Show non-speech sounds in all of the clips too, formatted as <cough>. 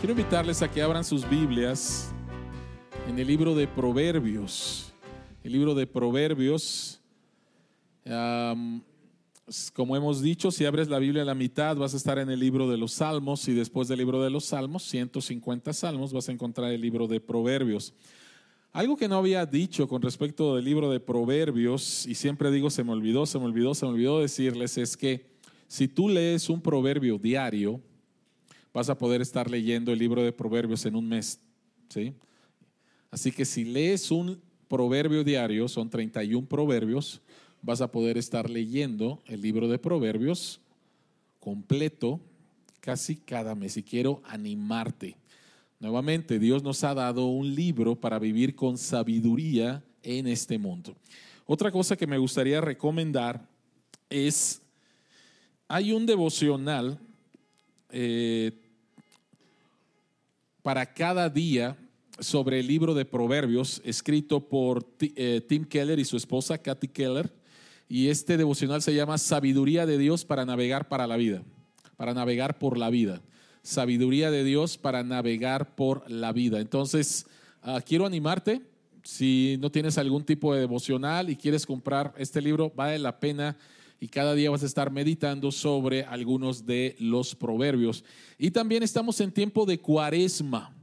Quiero invitarles a que abran sus Biblias en el libro de Proverbios. El libro de Proverbios, como hemos dicho, si abres la Biblia a la mitad vas a estar en el libro de los Salmos y después del libro de los Salmos, 150 Salmos, vas a encontrar el libro de Proverbios. Algo que no había dicho con respecto del libro de Proverbios, y siempre digo se me olvidó, se me olvidó, se me olvidó decirles, es que si tú lees un proverbio diario, vas a poder estar leyendo el libro de Proverbios en un mes. ¿sí? Así que si lees un proverbio diario, son 31 proverbios, vas a poder estar leyendo el libro de Proverbios completo casi cada mes. Y quiero animarte. Nuevamente, Dios nos ha dado un libro para vivir con sabiduría en este mundo. Otra cosa que me gustaría recomendar es, hay un devocional eh, para cada día sobre el libro de Proverbios, escrito por eh, Tim Keller y su esposa Kathy Keller. Y este devocional se llama Sabiduría de Dios para navegar para la vida, para navegar por la vida. Sabiduría de Dios para navegar por la vida. Entonces, ah, quiero animarte. Si no tienes algún tipo de devocional y quieres comprar este libro, vale la pena y cada día vas a estar meditando sobre algunos de los proverbios. Y también estamos en tiempo de cuaresma.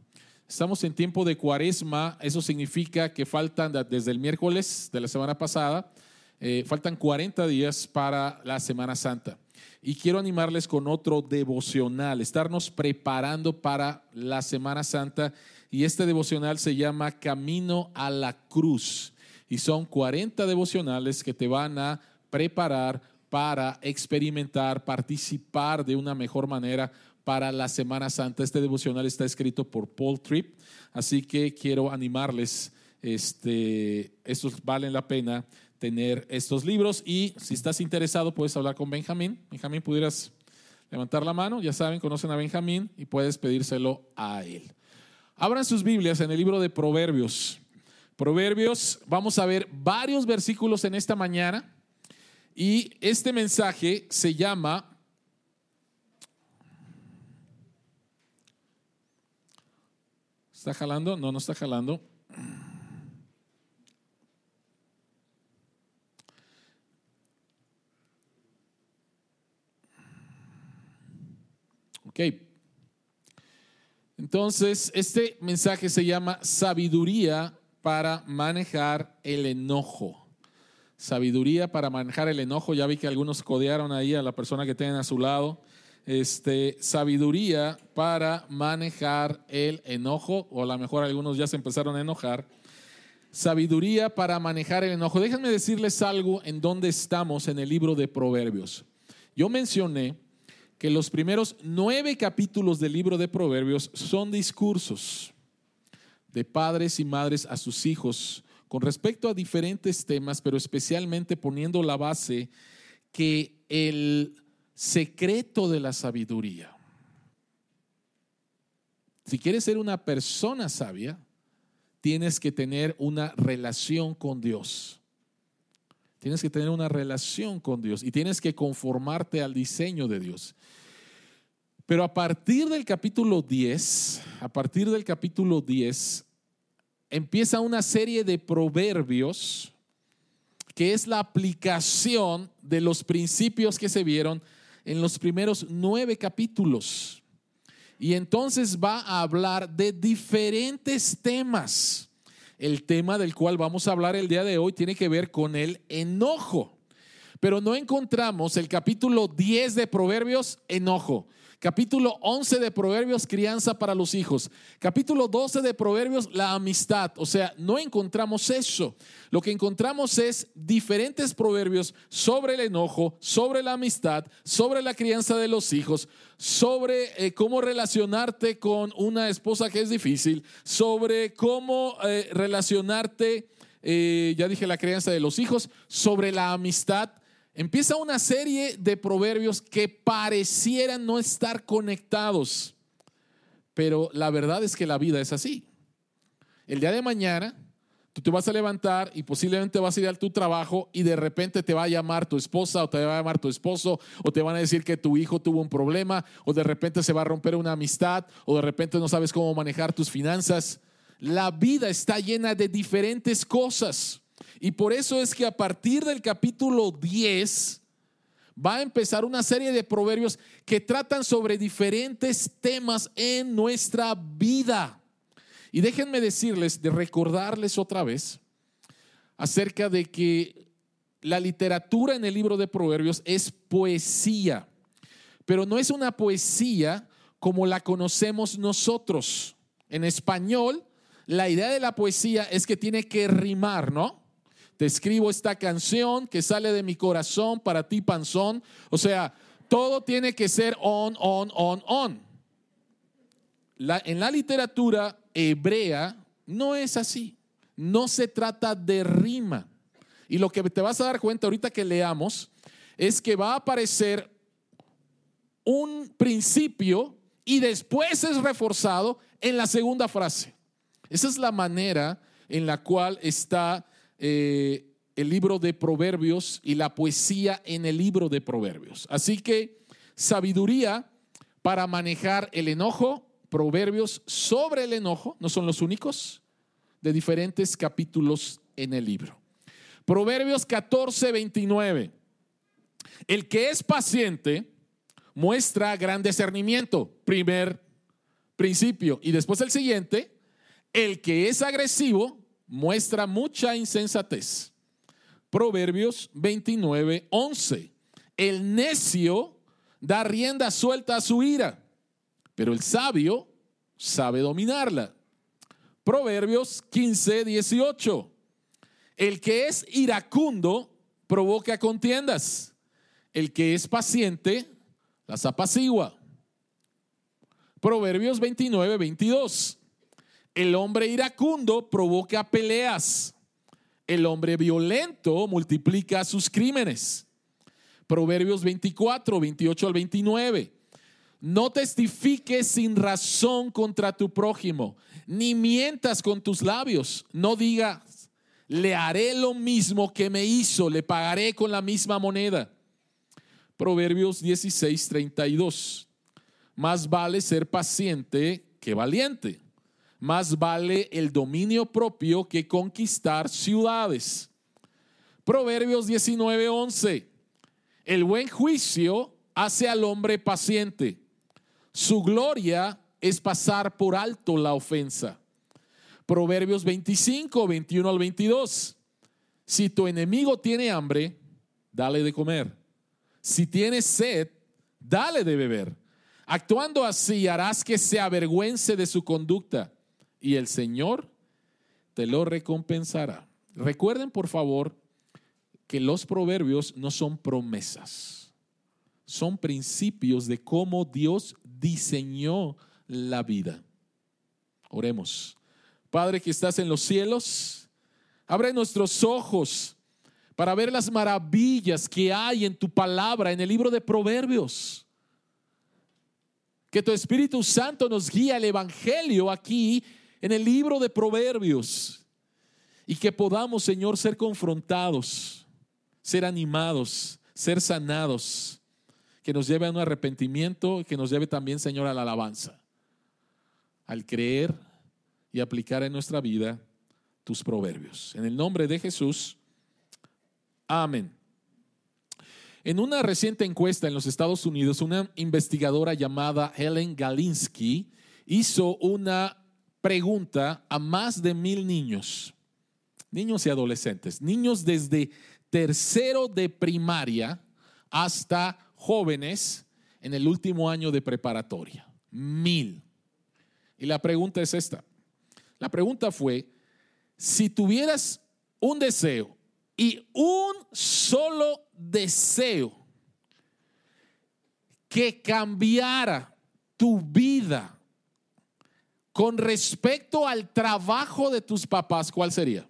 Estamos en tiempo de cuaresma, eso significa que faltan desde el miércoles de la semana pasada, eh, faltan 40 días para la Semana Santa. Y quiero animarles con otro devocional, estarnos preparando para la Semana Santa. Y este devocional se llama Camino a la Cruz. Y son 40 devocionales que te van a preparar para experimentar, participar de una mejor manera para la Semana Santa. Este devocional está escrito por Paul Tripp, así que quiero animarles, este, estos valen la pena tener estos libros y si estás interesado puedes hablar con Benjamín. Benjamín, pudieras levantar la mano, ya saben, conocen a Benjamín y puedes pedírselo a él. Abran sus Biblias en el libro de Proverbios. Proverbios, vamos a ver varios versículos en esta mañana. Y este mensaje se llama ¿Está jalando? No, no está jalando. Ok. Entonces, este mensaje se llama sabiduría para manejar el enojo sabiduría para manejar el enojo. Ya vi que algunos codearon ahí a la persona que tienen a su lado. Este, sabiduría para manejar el enojo, o a lo mejor algunos ya se empezaron a enojar. Sabiduría para manejar el enojo. Déjenme decirles algo en donde estamos en el libro de Proverbios. Yo mencioné que los primeros nueve capítulos del libro de Proverbios son discursos de padres y madres a sus hijos con respecto a diferentes temas, pero especialmente poniendo la base que el secreto de la sabiduría, si quieres ser una persona sabia, tienes que tener una relación con Dios. Tienes que tener una relación con Dios y tienes que conformarte al diseño de Dios. Pero a partir del capítulo 10, a partir del capítulo 10, empieza una serie de proverbios que es la aplicación de los principios que se vieron en los primeros nueve capítulos. Y entonces va a hablar de diferentes temas. El tema del cual vamos a hablar el día de hoy tiene que ver con el enojo. Pero no encontramos el capítulo 10 de Proverbios, enojo. Capítulo 11 de Proverbios, crianza para los hijos. Capítulo 12 de Proverbios, la amistad. O sea, no encontramos eso. Lo que encontramos es diferentes proverbios sobre el enojo, sobre la amistad, sobre la crianza de los hijos, sobre eh, cómo relacionarte con una esposa que es difícil, sobre cómo eh, relacionarte, eh, ya dije la crianza de los hijos, sobre la amistad empieza una serie de proverbios que parecieran no estar conectados, pero la verdad es que la vida es así. El día de mañana Tú te vas a levantar y posiblemente vas a ir a tu trabajo y de repente te va a llamar tu esposa o te va a llamar tu esposo o te van a decir que tu hijo tuvo un problema o de repente se va a romper una amistad o de repente no sabes cómo manejar tus finanzas. La vida está llena de diferentes cosas y por eso es que a partir del capítulo 10 va a empezar una serie de proverbios que tratan sobre diferentes temas en nuestra vida. Y déjenme decirles, de recordarles otra vez acerca de que la literatura en el libro de Proverbios es poesía, pero no es una poesía como la conocemos nosotros. En español, la idea de la poesía es que tiene que rimar, ¿no? Te escribo esta canción que sale de mi corazón para ti, panzón. O sea, todo tiene que ser on, on, on, on. en la literatura hebrea no es así. No se trata de rima. Y lo que te vas a dar cuenta ahorita que leamos es que va a aparecer un principio y después es reforzado en la segunda frase. Esa es la manera en la cual está eh, el libro de Proverbios y la poesía en el libro de Proverbios. Así que sabiduría para manejar el enojo, proverbios sobre el enojo, no son los únicos, de diferentes capítulos en el libro. Proverbios 14, 29. El que es paciente muestra gran discernimiento, primer principio. Y después el siguiente, el que es agresivo muestra mucha insensatez. Proverbios 29, 11. El necio da rienda suelta a su ira pero el sabio sabe dominarla. Proverbios 15, 18. El que es iracundo provoca contiendas. El que es paciente las apacigua. Proverbios 29, 22. El hombre iracundo provoca peleas. El hombre violento multiplica sus crímenes. Proverbios 24, 28 al 29. No testifiques sin razón contra tu prójimo, ni mientas con tus labios. No digas, le haré lo mismo que me hizo, le pagaré con la misma moneda. Proverbios 16, 32. Más vale ser paciente que valiente. Más vale el dominio propio que conquistar ciudades. Proverbios 19, 11. El buen juicio hace al hombre paciente su gloria es pasar por alto la ofensa. Proverbios 25, 21 al 22. Si tu enemigo tiene hambre, dale de comer. Si tiene sed, dale de beber. Actuando así harás que se avergüence de su conducta y el Señor te lo recompensará. Recuerden, por favor, que los proverbios no son promesas son principios de cómo Dios diseñó la vida. Oremos. Padre que estás en los cielos, abre nuestros ojos para ver las maravillas que hay en tu palabra, en el libro de Proverbios. Que tu Espíritu Santo nos guíe al Evangelio aquí en el libro de Proverbios. Y que podamos, Señor, ser confrontados, ser animados, ser sanados que nos lleve a un arrepentimiento que nos lleve también, Señor, a la alabanza, al creer y aplicar en nuestra vida tus proverbios. En el nombre de Jesús, amén. En una reciente encuesta en los Estados Unidos, una investigadora llamada Helen Galinsky hizo una pregunta a más de mil niños, niños y adolescentes, niños desde tercero de primaria hasta jóvenes en el último año de preparatoria. Mil. Y la pregunta es esta. La pregunta fue, si tuvieras un deseo y un solo deseo que cambiara tu vida con respecto al trabajo de tus papás, ¿cuál sería?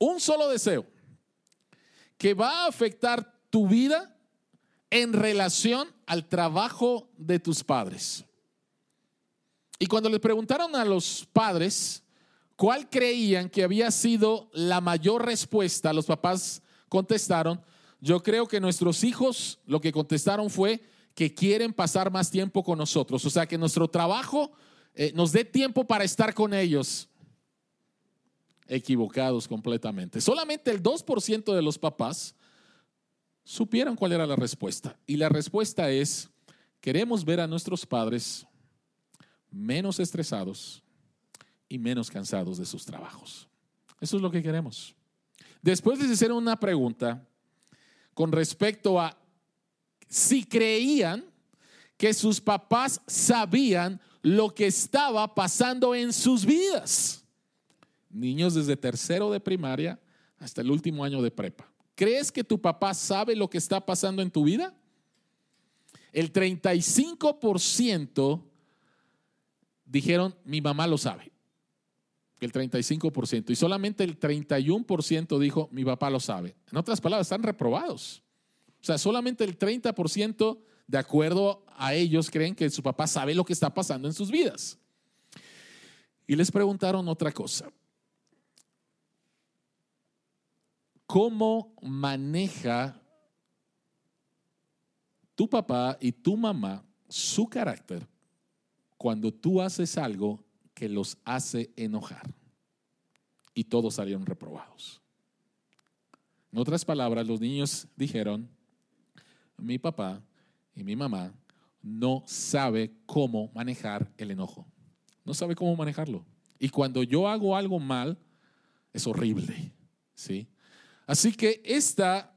Un solo deseo que va a afectar tu vida en relación al trabajo de tus padres. Y cuando le preguntaron a los padres ¿Cuál creían que había sido la mayor respuesta? Los papás contestaron, yo creo que nuestros hijos lo que contestaron fue que quieren pasar más tiempo con nosotros, o sea, que nuestro trabajo eh, nos dé tiempo para estar con ellos. Equivocados completamente. Solamente el 2% de los papás supieron cuál era la respuesta. Y la respuesta es, queremos ver a nuestros padres menos estresados y menos cansados de sus trabajos. Eso es lo que queremos. Después les hicieron una pregunta con respecto a si creían que sus papás sabían lo que estaba pasando en sus vidas. Niños desde tercero de primaria hasta el último año de prepa. ¿Crees que tu papá sabe lo que está pasando en tu vida? El 35% dijeron, mi mamá lo sabe. El 35%. Y solamente el 31% dijo, mi papá lo sabe. En otras palabras, están reprobados. O sea, solamente el 30% de acuerdo a ellos creen que su papá sabe lo que está pasando en sus vidas. Y les preguntaron otra cosa. ¿Cómo maneja tu papá y tu mamá su carácter cuando tú haces algo que los hace enojar? Y todos salieron reprobados. En otras palabras, los niños dijeron, mi papá y mi mamá no sabe cómo manejar el enojo. No sabe cómo manejarlo. Y cuando yo hago algo mal, es horrible. ¿sí? Así que esta,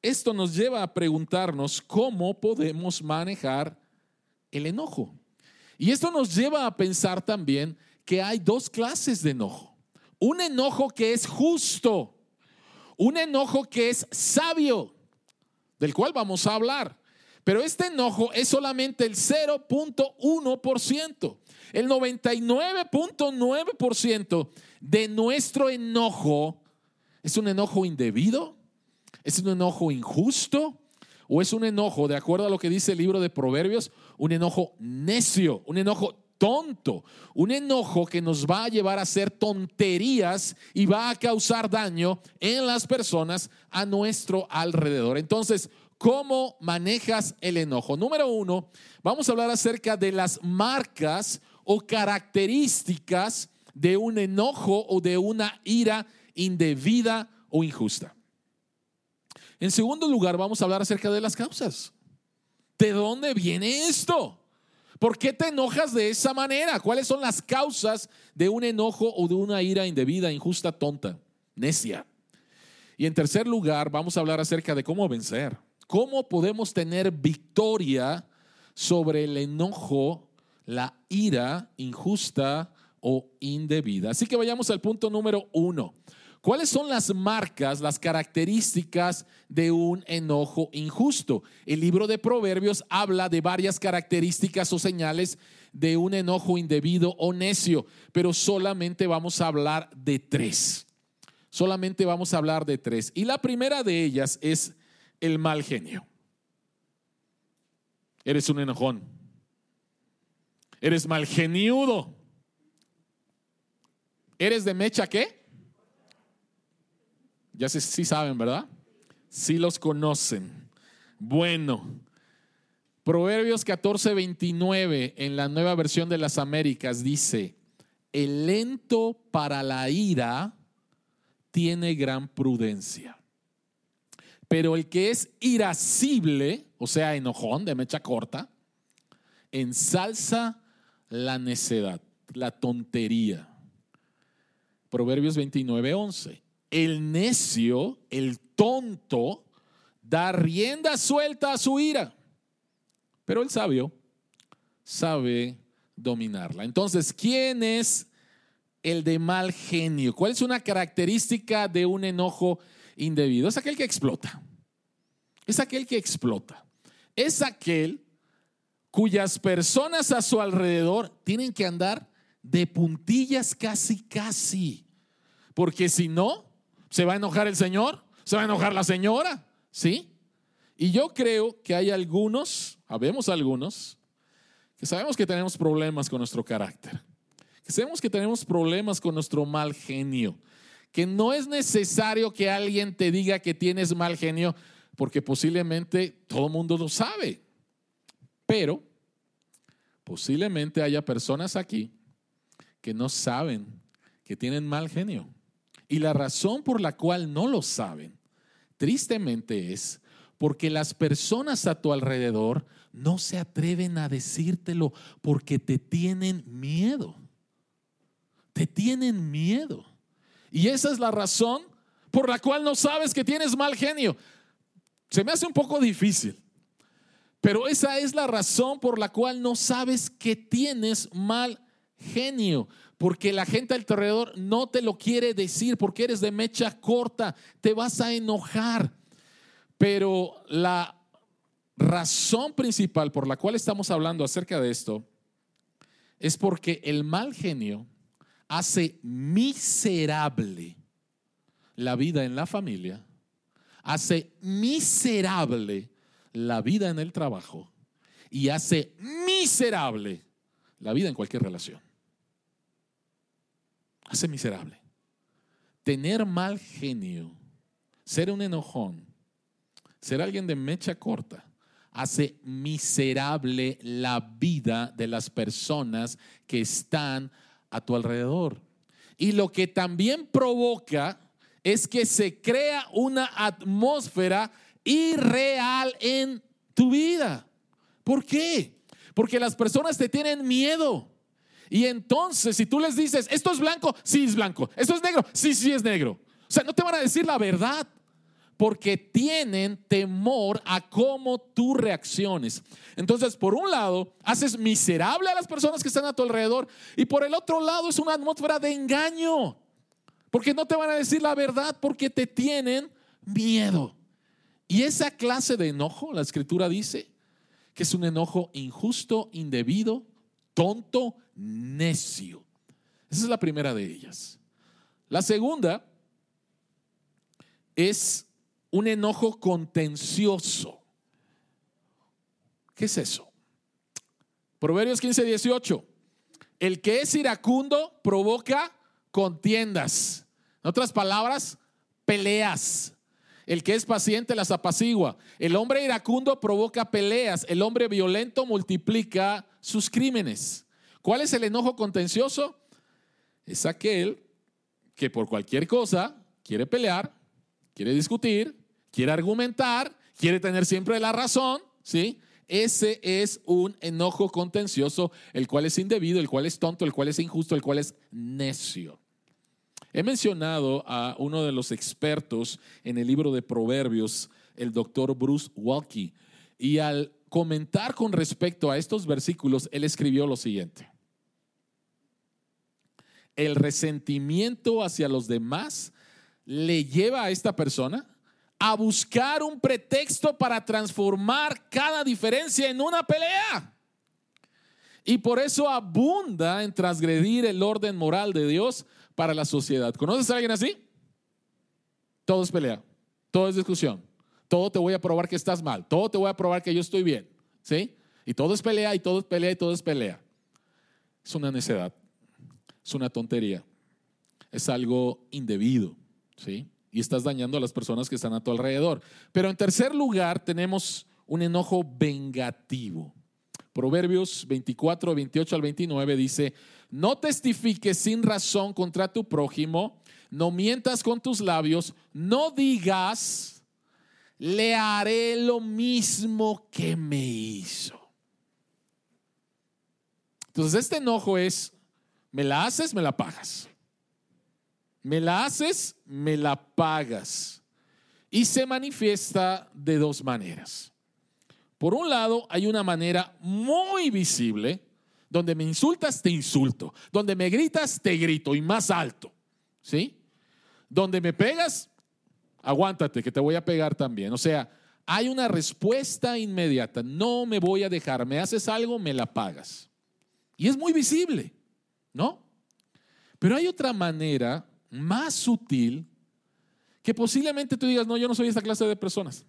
esto nos lleva a preguntarnos cómo podemos manejar el enojo. Y esto nos lleva a pensar también que hay dos clases de enojo. Un enojo que es justo, un enojo que es sabio, del cual vamos a hablar. Pero este enojo es solamente el 0.1%. El 99.9% de nuestro enojo es un enojo indebido, es un enojo injusto o es un enojo, de acuerdo a lo que dice el libro de Proverbios, un enojo necio, un enojo tonto, un enojo que nos va a llevar a hacer tonterías y va a causar daño en las personas a nuestro alrededor. Entonces, ¿cómo manejas el enojo? Número uno, vamos a hablar acerca de las marcas o características de un enojo o de una ira indebida o injusta. En segundo lugar, vamos a hablar acerca de las causas. ¿De dónde viene esto? ¿Por qué te enojas de esa manera? ¿Cuáles son las causas de un enojo o de una ira indebida, injusta, tonta, necia? Y en tercer lugar, vamos a hablar acerca de cómo vencer. ¿Cómo podemos tener victoria sobre el enojo, la ira injusta o indebida? Así que vayamos al punto número uno. ¿Cuáles son las marcas, las características de un enojo injusto? El libro de Proverbios habla de varias características o señales de un enojo indebido o necio, pero solamente vamos a hablar de tres. Solamente vamos a hablar de tres. Y la primera de ellas es el mal genio. Eres un enojón. Eres mal geniudo. ¿Eres de mecha qué? Ya sí saben, ¿verdad? Sí los conocen. Bueno, Proverbios 14, 29 en la nueva versión de las Américas dice, el lento para la ira tiene gran prudencia, pero el que es irascible, o sea, enojón de mecha corta, ensalza la necedad, la tontería. Proverbios 29, 11 el necio, el tonto, da rienda suelta a su ira, pero el sabio sabe dominarla. Entonces, ¿quién es el de mal genio? ¿Cuál es una característica de un enojo indebido? Es aquel que explota. Es aquel que explota. Es aquel cuyas personas a su alrededor tienen que andar de puntillas casi, casi. Porque si no, ¿Se va a enojar el Señor? ¿Se va a enojar la señora? ¿Sí? Y yo creo que hay algunos, habemos algunos, que sabemos que tenemos problemas con nuestro carácter, que sabemos que tenemos problemas con nuestro mal genio, que no es necesario que alguien te diga que tienes mal genio, porque posiblemente todo el mundo lo sabe. Pero posiblemente haya personas aquí que no saben que tienen mal genio. Y la razón por la cual no lo saben, tristemente es porque las personas a tu alrededor no se atreven a decírtelo porque te tienen miedo. Te tienen miedo. Y esa es la razón por la cual no sabes que tienes mal genio. Se me hace un poco difícil, pero esa es la razón por la cual no sabes que tienes mal genio. Porque la gente alrededor no te lo quiere decir, porque eres de mecha corta, te vas a enojar. Pero la razón principal por la cual estamos hablando acerca de esto es porque el mal genio hace miserable la vida en la familia, hace miserable la vida en el trabajo y hace miserable la vida en cualquier relación. Hace miserable. Tener mal genio, ser un enojón, ser alguien de mecha corta, hace miserable la vida de las personas que están a tu alrededor. Y lo que también provoca es que se crea una atmósfera irreal en tu vida. ¿Por qué? Porque las personas te tienen miedo. Y entonces, si tú les dices, esto es blanco, sí es blanco. Esto es negro, sí, sí es negro. O sea, no te van a decir la verdad porque tienen temor a cómo tú reacciones. Entonces, por un lado, haces miserable a las personas que están a tu alrededor y por el otro lado es una atmósfera de engaño, porque no te van a decir la verdad porque te tienen miedo. Y esa clase de enojo, la escritura dice, que es un enojo injusto, indebido, tonto, necio. Esa es la primera de ellas. La segunda es un enojo contencioso. ¿Qué es eso? Proverbios 15, 18. El que es iracundo provoca contiendas. En otras palabras, peleas. El que es paciente las apacigua. El hombre iracundo provoca peleas. El hombre violento multiplica sus crímenes. ¿Cuál es el enojo contencioso? Es aquel que por cualquier cosa quiere pelear, quiere discutir, quiere argumentar, quiere tener siempre la razón, ¿sí? Ese es un enojo contencioso, el cual es indebido, el cual es tonto, el cual es injusto, el cual es necio. He mencionado a uno de los expertos en el libro de Proverbios, el doctor Bruce Walkie, y al comentar con respecto a estos versículos, él escribió lo siguiente. El resentimiento hacia los demás le lleva a esta persona a buscar un pretexto para transformar cada diferencia en una pelea. Y por eso abunda en transgredir el orden moral de Dios para la sociedad. ¿Conoces a alguien así? Todo es pelea, todo es discusión, todo te voy a probar que estás mal, todo te voy a probar que yo estoy bien, ¿sí? Y todo es pelea, y todo es pelea, y todo es pelea. Es una necedad, es una tontería, es algo indebido, ¿sí? y estás dañando a las personas que están a tu alrededor. Pero en tercer lugar tenemos un enojo vengativo. Proverbios 24, 28 al 29 dice, no testifiques sin razón contra tu prójimo, no mientas con tus labios, no digas, le haré lo mismo que me hizo. Entonces este enojo es, me la haces, me la pagas. Me la haces, me la pagas. Y se manifiesta de dos maneras. Por un lado, hay una manera muy visible, donde me insultas, te insulto. Donde me gritas, te grito y más alto. ¿Sí? Donde me pegas, aguántate, que te voy a pegar también. O sea, hay una respuesta inmediata. No me voy a dejar. Me haces algo, me la pagas. Y es muy visible, ¿no? Pero hay otra manera más sutil que posiblemente tú digas, no, yo no soy esta clase de personas.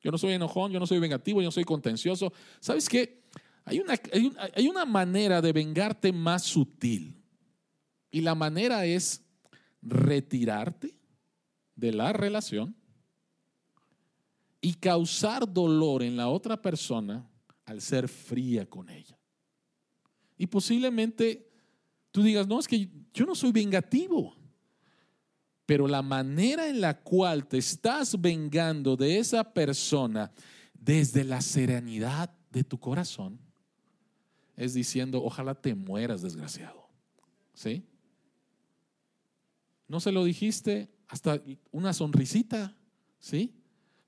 Yo no soy enojón, yo no soy vengativo, yo no soy contencioso. ¿Sabes qué? Hay una, hay una manera de vengarte más sutil. Y la manera es retirarte de la relación y causar dolor en la otra persona al ser fría con ella. Y posiblemente tú digas, no, es que yo no soy vengativo. Pero la manera en la cual te estás vengando de esa persona desde la serenidad de tu corazón es diciendo, ojalá te mueras, desgraciado. ¿Sí? No se lo dijiste hasta una sonrisita, ¿sí?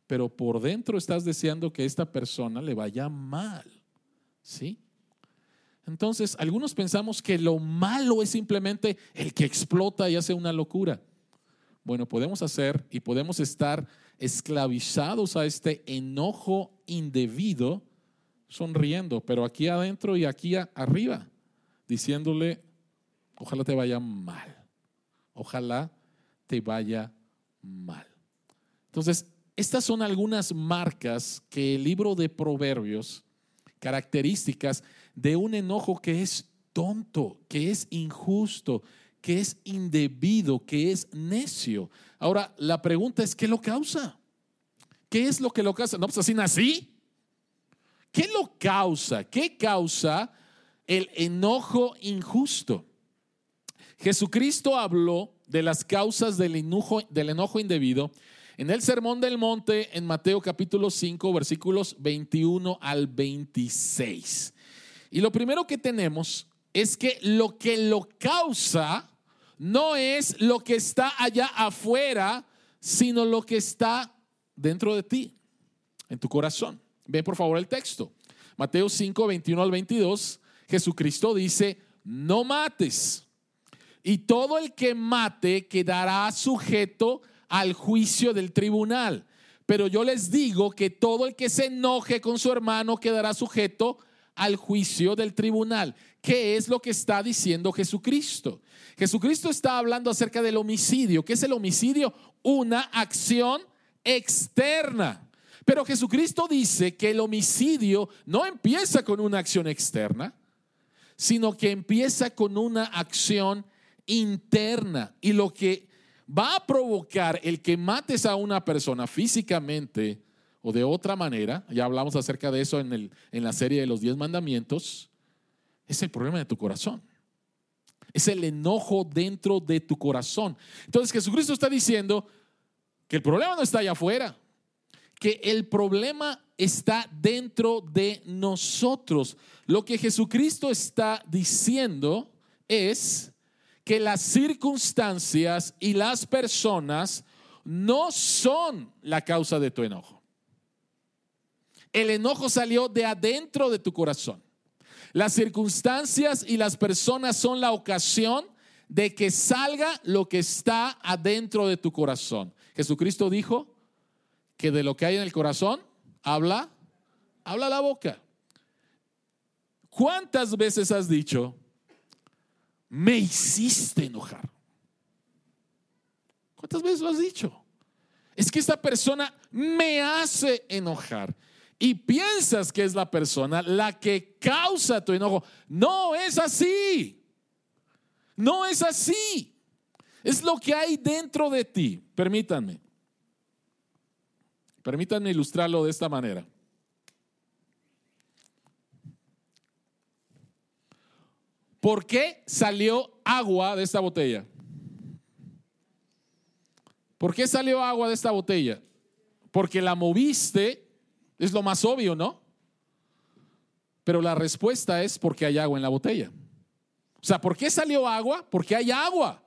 Pero por dentro estás deseando que esta persona le vaya mal, ¿sí? Entonces, algunos pensamos que lo malo es simplemente el que explota y hace una locura. Bueno, podemos hacer y podemos estar esclavizados a este enojo indebido sonriendo, pero aquí adentro y aquí arriba, diciéndole, ojalá te vaya mal, ojalá te vaya mal. Entonces, estas son algunas marcas que el libro de Proverbios, características de un enojo que es tonto, que es injusto, que es indebido, que es necio. Ahora, la pregunta es, ¿qué lo causa? ¿Qué es lo que lo causa? No, pues así nací. ¿Qué lo causa? ¿Qué causa el enojo injusto? Jesucristo habló de las causas del enojo, del enojo indebido en el Sermón del Monte en Mateo capítulo 5 versículos 21 al 26. Y lo primero que tenemos es que lo que lo causa no es lo que está allá afuera, sino lo que está dentro de ti, en tu corazón. Ve por favor el texto. Mateo 5, 21 al 22, Jesucristo dice, no mates. Y todo el que mate quedará sujeto al juicio del tribunal. Pero yo les digo que todo el que se enoje con su hermano quedará sujeto al juicio del tribunal. ¿Qué es lo que está diciendo Jesucristo? Jesucristo está hablando acerca del homicidio. ¿Qué es el homicidio? Una acción externa. Pero Jesucristo dice que el homicidio no empieza con una acción externa, sino que empieza con una acción interna. Y lo que va a provocar el que mates a una persona físicamente o de otra manera, ya hablamos acerca de eso en, el, en la serie de los diez mandamientos, es el problema de tu corazón. Es el enojo dentro de tu corazón. Entonces Jesucristo está diciendo que el problema no está allá afuera, que el problema está dentro de nosotros. Lo que Jesucristo está diciendo es que las circunstancias y las personas no son la causa de tu enojo. El enojo salió de adentro de tu corazón. Las circunstancias y las personas son la ocasión de que salga lo que está adentro de tu corazón. Jesucristo dijo, que de lo que hay en el corazón habla, habla la boca. ¿Cuántas veces has dicho, me hiciste enojar? ¿Cuántas veces lo has dicho? Es que esta persona me hace enojar. Y piensas que es la persona la que causa tu enojo. No es así. No es así. Es lo que hay dentro de ti. Permítanme. Permítanme ilustrarlo de esta manera. ¿Por qué salió agua de esta botella? ¿Por qué salió agua de esta botella? Porque la moviste, es lo más obvio, ¿no? Pero la respuesta es porque hay agua en la botella. O sea, ¿por qué salió agua? Porque hay agua.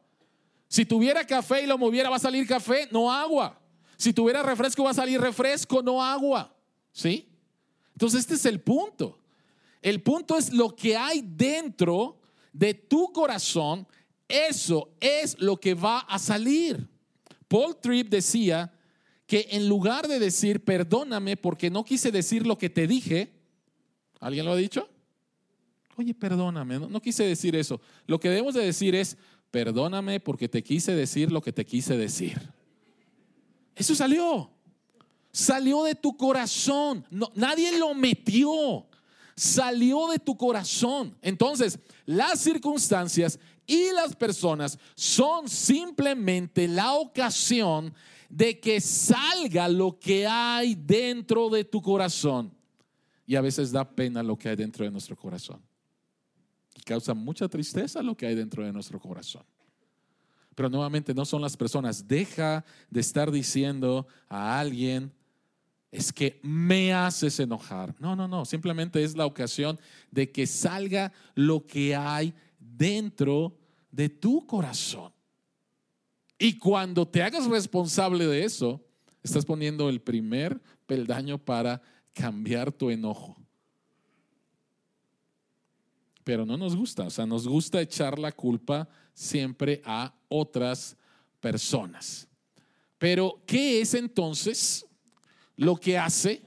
Si tuviera café y lo moviera, va a salir café, no agua. Si tuviera refresco va a salir refresco, no agua. ¿Sí? Entonces este es el punto. El punto es lo que hay dentro de tu corazón, eso es lo que va a salir. Paul Tripp decía que en lugar de decir perdóname porque no quise decir lo que te dije, ¿alguien lo ha dicho? Oye, perdóname, no, quise decir eso. Lo que debemos de decir es perdóname porque te quise decir lo que te quise decir. Eso salió. Salió de tu corazón. No, nadie lo metió. Salió de tu corazón. Entonces, las circunstancias y las personas son simplemente la ocasión de que salga lo que hay dentro de tu corazón. Y a veces da pena lo que hay dentro de nuestro corazón. Y causa mucha tristeza lo que hay dentro de nuestro corazón. Pero nuevamente no son las personas. Deja de estar diciendo a alguien, es que me haces enojar. No, no, no. Simplemente es la ocasión de que salga lo que hay dentro de tu corazón. Y cuando te hagas responsable de eso, estás poniendo el primer peldaño para cambiar tu enojo. Pero no nos gusta, o sea, nos gusta echar la culpa siempre a otras personas. Pero, ¿qué es entonces lo que hace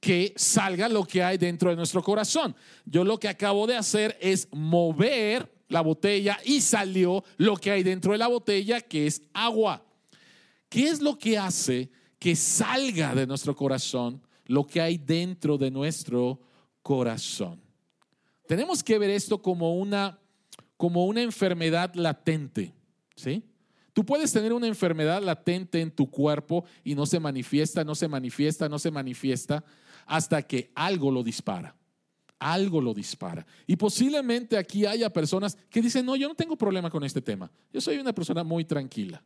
que salga lo que hay dentro de nuestro corazón? Yo lo que acabo de hacer es mover la botella y salió lo que hay dentro de la botella, que es agua. ¿Qué es lo que hace que salga de nuestro corazón lo que hay dentro de nuestro corazón? Tenemos que ver esto como una, como una enfermedad latente, ¿sí? Tú puedes tener una enfermedad latente en tu cuerpo y no se manifiesta, no se manifiesta, no se manifiesta hasta que algo lo dispara algo lo dispara. Y posiblemente aquí haya personas que dicen, no, yo no tengo problema con este tema. Yo soy una persona muy tranquila.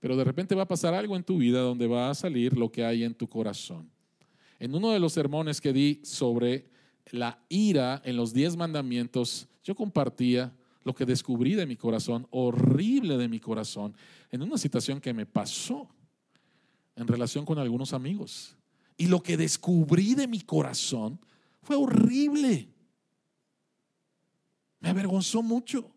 Pero de repente va a pasar algo en tu vida donde va a salir lo que hay en tu corazón. En uno de los sermones que di sobre la ira en los diez mandamientos, yo compartía lo que descubrí de mi corazón, horrible de mi corazón, en una situación que me pasó en relación con algunos amigos. Y lo que descubrí de mi corazón fue horrible. Me avergonzó mucho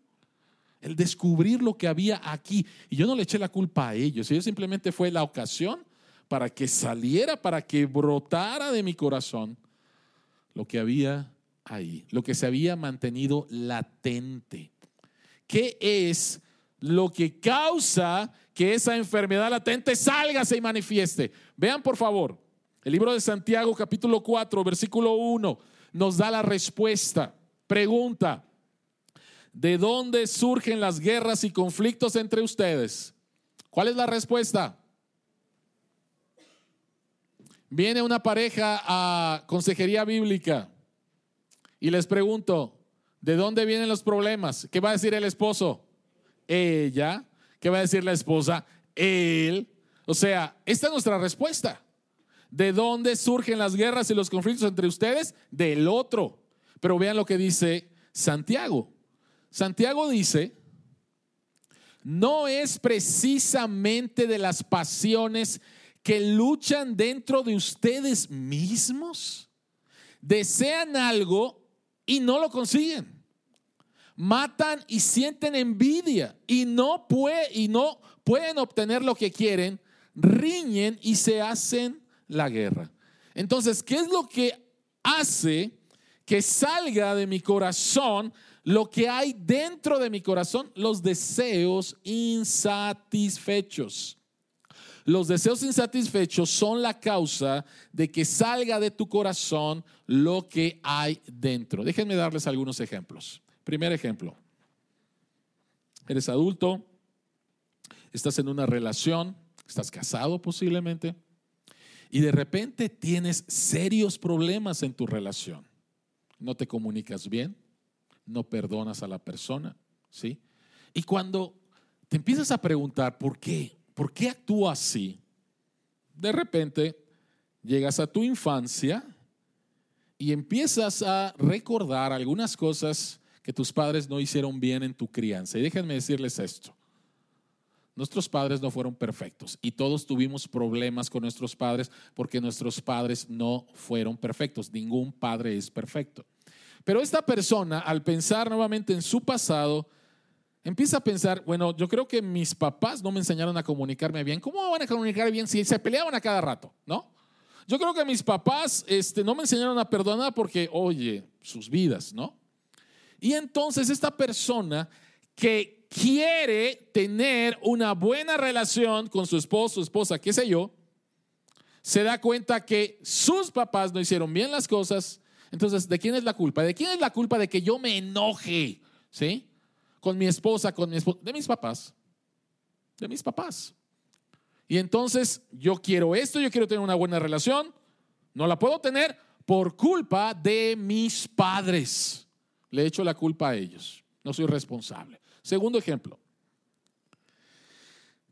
el descubrir lo que había aquí. Y yo no le eché la culpa a ellos. Ellos simplemente fue la ocasión para que saliera, para que brotara de mi corazón lo que había ahí, lo que se había mantenido latente. ¿Qué es lo que causa que esa enfermedad latente salga, se manifieste? Vean por favor, el libro de Santiago capítulo 4, versículo 1, nos da la respuesta. Pregunta, ¿de dónde surgen las guerras y conflictos entre ustedes? ¿Cuál es la respuesta? Viene una pareja a consejería bíblica y les pregunto, ¿de dónde vienen los problemas? ¿Qué va a decir el esposo? Ella. ¿Qué va a decir la esposa? Él. O sea, esta es nuestra respuesta. ¿De dónde surgen las guerras y los conflictos entre ustedes? Del otro. Pero vean lo que dice Santiago. Santiago dice, no es precisamente de las pasiones que luchan dentro de ustedes mismos. Desean algo y no lo consiguen. Matan y sienten envidia y no, pueden obtener lo que quieren. Riñen y se hacen la guerra. Entonces, ¿qué es lo que hace que salga de mi corazón lo que hay dentro de mi corazón? Los deseos insatisfechos. Los deseos insatisfechos son la causa de que salga de tu corazón lo que hay dentro. Déjenme darles algunos ejemplos. Primer ejemplo. Eres adulto, estás en una relación, estás casado posiblemente y de repente tienes serios problemas en tu relación. No te comunicas bien, no perdonas a la persona, ¿sí? Y cuando te empiezas a preguntar por qué, por qué actúa así, de repente llegas a tu infancia y empiezas a recordar algunas cosas que tus padres no hicieron bien en tu crianza. Y déjenme decirles esto. Nuestros padres no fueron perfectos y todos tuvimos problemas con nuestros padres porque nuestros padres no fueron perfectos. Ningún padre es perfecto. Pero esta persona, al pensar nuevamente en su pasado, empieza a pensar, bueno, yo creo que mis papás no me enseñaron a comunicarme bien. ¿Cómo van a comunicar bien si se peleaban a cada rato? ¿No? Yo creo que mis papás este, no me enseñaron a perdonar porque, oye, sus vidas, ¿no? Y entonces esta persona que quiere tener una buena relación con su esposo, su esposa, qué sé yo, se da cuenta que sus papás no hicieron bien las cosas. Entonces, ¿de quién es la culpa? ¿De quién es la culpa de que yo me enoje? ¿Sí? con mi esposa, con mi esposa, de mis papás, de mis papás. Y entonces yo quiero esto, yo quiero tener una buena relación, no la puedo tener por culpa de mis padres. Le echo la culpa a ellos, no soy responsable. Segundo ejemplo,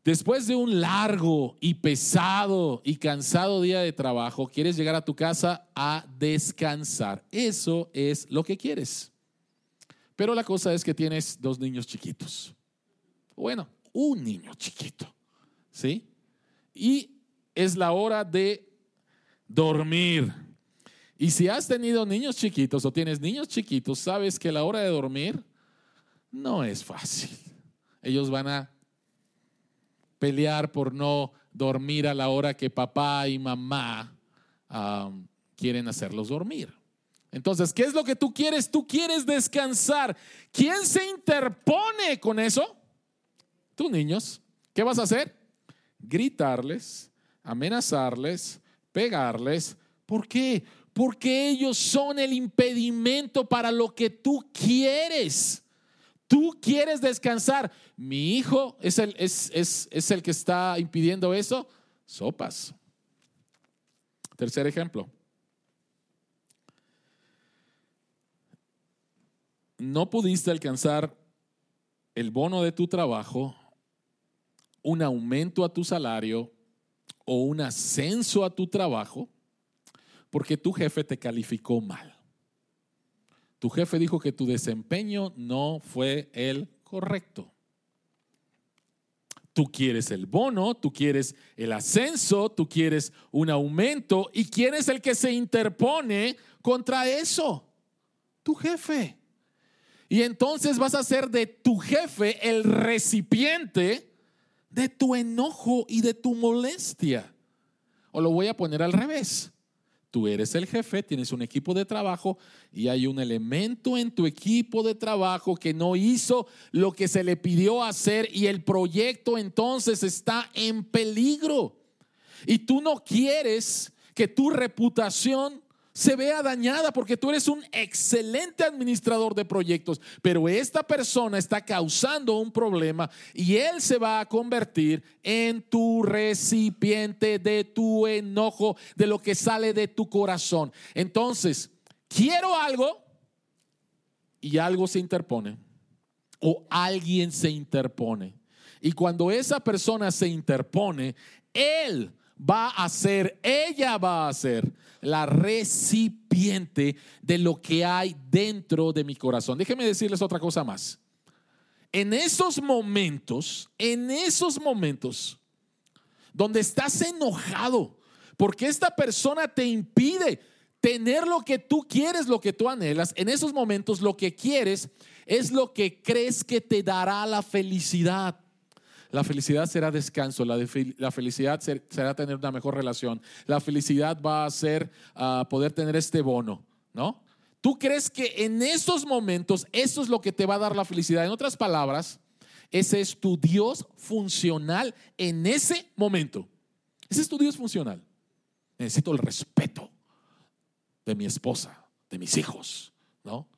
Después de un largo y pesado y cansado día de trabajo, quieres llegar a tu casa a descansar. Eso es lo que quieres. Pero la cosa es que tienes dos niños chiquitos. Bueno, un niño chiquito. ¿Sí? Y es la hora de dormir. Y si has tenido niños chiquitos o tienes niños chiquitos, sabes que la hora de dormir no es fácil. Ellos van a pelear por no dormir a la hora que papá y mamá quieren hacerlos dormir. Entonces, ¿qué es lo que tú quieres? Tú quieres descansar. ¿Quién se interpone con eso? Tú, niños. ¿Qué vas a hacer? Gritarles, amenazarles, pegarles. ¿Por qué? Porque ellos son el impedimento para lo que tú quieres. Tú quieres descansar. Mi hijo es el, es, es, el que está impidiendo eso. Sopas. Tercer ejemplo. No pudiste alcanzar el bono de tu trabajo, un aumento a tu salario o un ascenso a tu trabajo porque tu jefe te calificó mal. Tu jefe dijo que tu desempeño no fue el correcto. Tú quieres el bono, tú quieres el ascenso, tú quieres un aumento y quién es el que se interpone contra eso? Tu jefe. Y entonces vas a ser de tu jefe el recipiente de tu enojo y de tu molestia. O lo voy a poner al revés. Tú eres el jefe, tienes un equipo de trabajo y hay un elemento en tu equipo de trabajo que no hizo lo que se le pidió hacer y el proyecto entonces está en peligro. Y tú no quieres que tu reputación se vea dañada porque tú eres un excelente administrador de proyectos, pero esta persona está causando un problema y él se va a convertir en tu recipiente de tu enojo, de lo que sale de tu corazón. Entonces, quiero algo y algo se interpone o alguien se interpone. Y cuando esa persona se interpone, él va a ser, ella va a ser la recipiente de lo que hay dentro de mi corazón. Déjenme decirles otra cosa más. En esos momentos, en esos momentos donde estás enojado porque esta persona te impide tener lo que tú quieres, lo que tú anhelas, en esos momentos lo que quieres es lo que crees que te dará la felicidad. La felicidad será descanso, la, felicidad será tener una mejor relación, la felicidad va a ser ah, poder tener este bono, ¿no? ¿Tú crees que en esos momentos eso es lo que te va a dar la felicidad? En otras palabras, ese es tu Dios funcional en ese momento. Ese es tu Dios funcional. Necesito el respeto de mi esposa, de mis hijos, ¿no?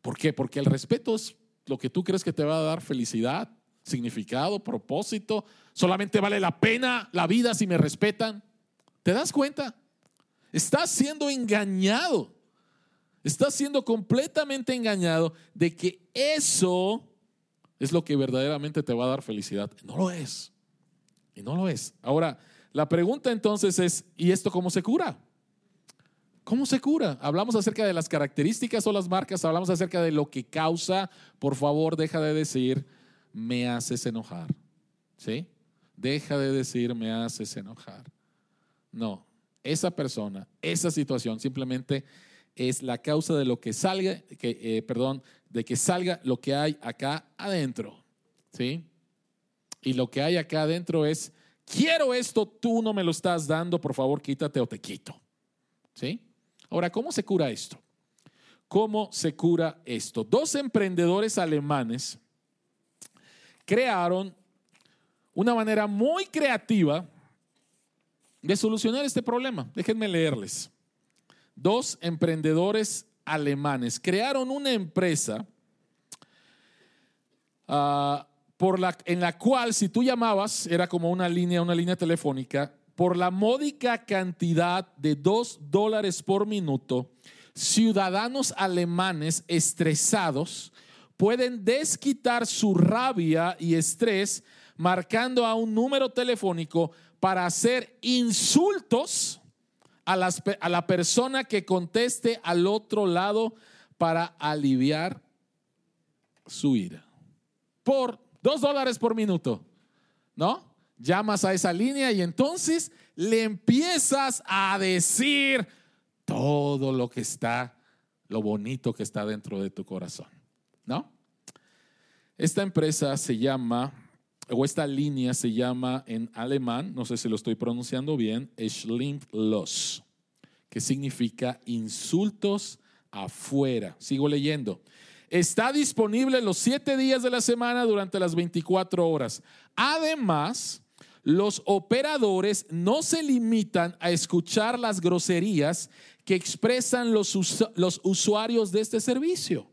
¿Por qué? Porque el respeto es lo que tú crees que te va a dar felicidad, significado, propósito. Solamente vale la pena la vida si me respetan. ¿Te das cuenta? Estás siendo engañado. Estás siendo completamente engañado de que eso es lo que verdaderamente te va a dar felicidad. No lo es. Y no lo es. Ahora, la pregunta entonces es, ¿y esto cómo se cura? ¿Cómo se cura? Hablamos acerca de las características o las marcas, hablamos acerca de lo que causa. Por favor, deja de decir me haces enojar. ¿Sí? Deja de decir me haces enojar. No, esa persona, esa situación simplemente es la causa de lo que salga, que, eh, perdón, de que salga lo que hay acá adentro. ¿Sí? Y lo que hay acá adentro es, quiero esto, tú no me lo estás dando, por favor quítate o te quito. ¿Sí? Ahora, ¿cómo se cura esto? ¿Cómo se cura esto? Dos emprendedores alemanes crearon una manera muy creativa de solucionar este problema. Déjenme leerles. Dos emprendedores alemanes crearon una empresa ah, por la, en la cual si tú llamabas, era como una línea, una línea telefónica, por la módica cantidad de dos dólares por minuto, ciudadanos alemanes estresados pueden desquitar su rabia y estrés marcando a un número telefónico para hacer insultos a, la persona que conteste al otro lado para aliviar su ira. Por dos dólares por minuto, ¿no? llamas a esa línea y entonces le empiezas a decir todo lo que está, lo bonito que está dentro de tu corazón, ¿no? Esta empresa se llama, o esta línea se llama en alemán, no sé si lo estoy pronunciando bien, Schlimmlos, que significa insultos afuera. Sigo leyendo. Está disponible los siete días de la semana durante las 24 horas. Además, los operadores no se limitan a escuchar las groserías que expresan los, usuarios de este servicio.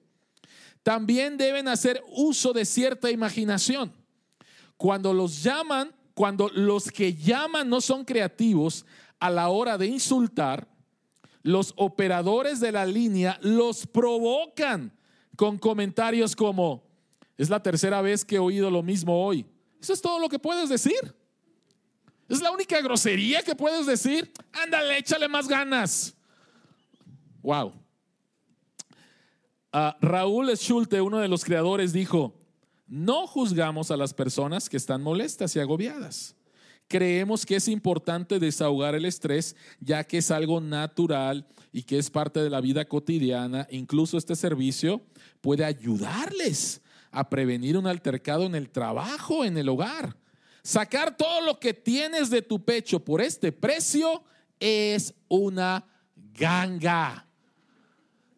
También deben hacer uso de cierta imaginación. Cuando los llaman, cuando los que llaman no son creativos a la hora de insultar, los operadores de la línea los provocan con comentarios como, es la tercera vez que he oído lo mismo hoy. Eso es todo lo que puedes decir. Es la única grosería que puedes decir. Ándale, échale más ganas. Wow. Ah, Raúl Schulte, uno de los creadores, dijo, no juzgamos a las personas que están molestas y agobiadas. Creemos que es importante desahogar el estrés, ya que es algo natural y que es parte de la vida cotidiana. Incluso este servicio puede ayudarles a prevenir un altercado en el trabajo, en el hogar. Sacar todo lo que tienes de tu pecho por este precio es una ganga.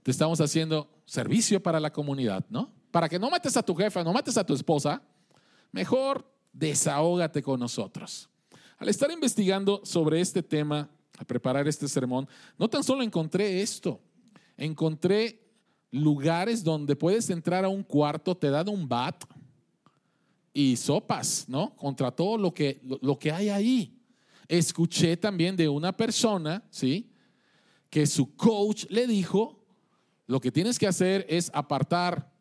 Te estamos haciendo servicio para la comunidad, ¿no? Para que no mates a tu jefa, no mates a tu esposa, mejor desahógate con nosotros. Al estar investigando sobre este tema, al preparar este sermón, no tan solo encontré esto, encontré lugares donde puedes entrar a un cuarto, te dan un bat, y sopas, ¿no? Contra todo lo que, lo, que hay ahí. Escuché también de una persona, ¿sí? Que su coach le dijo, lo que tienes que hacer es apartar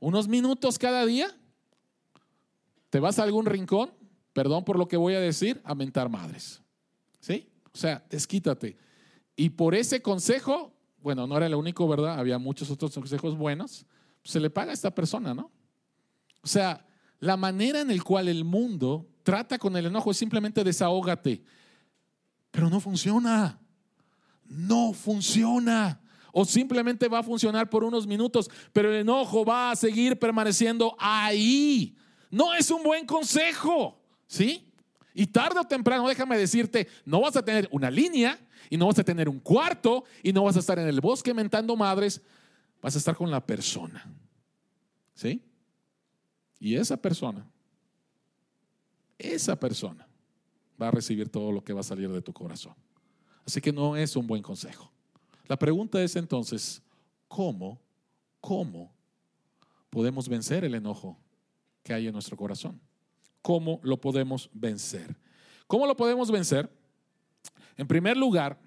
unos minutos cada día. Te vas a algún rincón, perdón por lo que voy a decir, a mentar madres. ¿Sí? O sea, desquítate. Y por ese consejo, bueno, no era el único, ¿verdad? Había muchos otros consejos buenos. se le paga a esta persona, ¿no? O sea, la manera en la cual el mundo trata con el enojo es simplemente desahógate. Pero no funciona. No funciona. O simplemente va a funcionar por unos minutos, pero el enojo va a seguir permaneciendo ahí. No es un buen consejo. ¿Sí? Y tarde o temprano, déjame decirte, no vas a tener una línea y no vas a tener un cuarto y no vas a estar en el bosque mentando madres, vas a estar con la persona. ¿Sí? Y esa persona, esa persona va a recibir todo lo que va a salir de tu corazón. Así que no es un buen consejo. La pregunta es entonces, ¿cómo, cómo podemos vencer el enojo que hay en nuestro corazón? ¿Cómo lo podemos vencer? ¿Cómo lo podemos vencer? En primer lugar,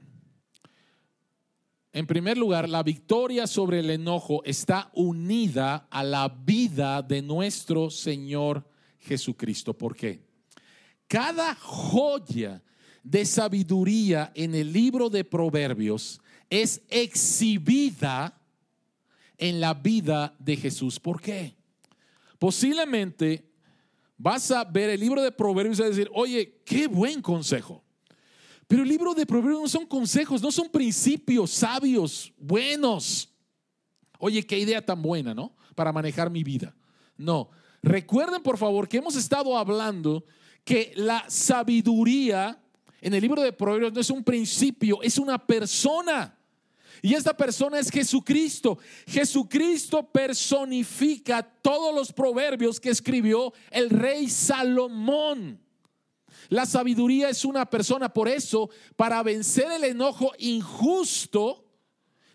en primer lugar, la victoria sobre el enojo está unida a la vida de nuestro Señor Jesucristo. ¿Por qué? Cada joya de sabiduría en el libro de Proverbios es exhibida en la vida de Jesús. ¿Por qué? Posiblemente vas a ver el libro de Proverbios y a decir, oye, qué buen consejo. Pero el libro de Proverbios no son consejos, no son principios sabios, buenos. Oye, qué idea tan buena, ¿no? Para manejar mi vida. No. Recuerden, por favor, que hemos estado hablando que la sabiduría en el libro de Proverbios no es un principio, es una persona. Y esta persona es Jesucristo. Jesucristo personifica todos los proverbios que escribió el rey Salomón. La sabiduría es una persona, por eso, para vencer el enojo injusto,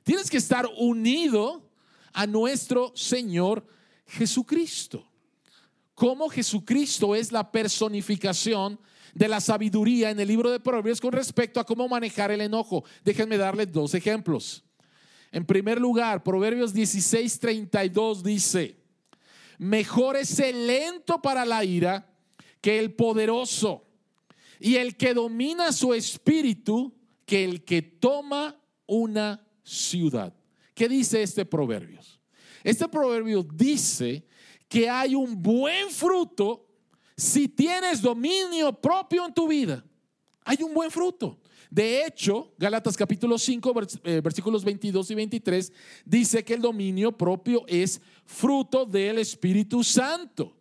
tienes que estar unido a nuestro Señor Jesucristo. cómo Jesucristo es la personificación de la sabiduría en el libro de Proverbios con respecto a cómo manejar el enojo. Déjenme darles dos ejemplos. En primer lugar, Proverbios 16:32 dice, mejor es el lento para la ira que el poderoso, y el que domina su espíritu que el que toma una ciudad. ¿Qué dice este proverbio? Este proverbio dice que hay un buen fruto si tienes dominio propio en tu vida. Hay un buen fruto. De hecho, Galatas capítulo 5, eh, versículos 22 y 23, dice que el dominio propio es fruto del Espíritu Santo.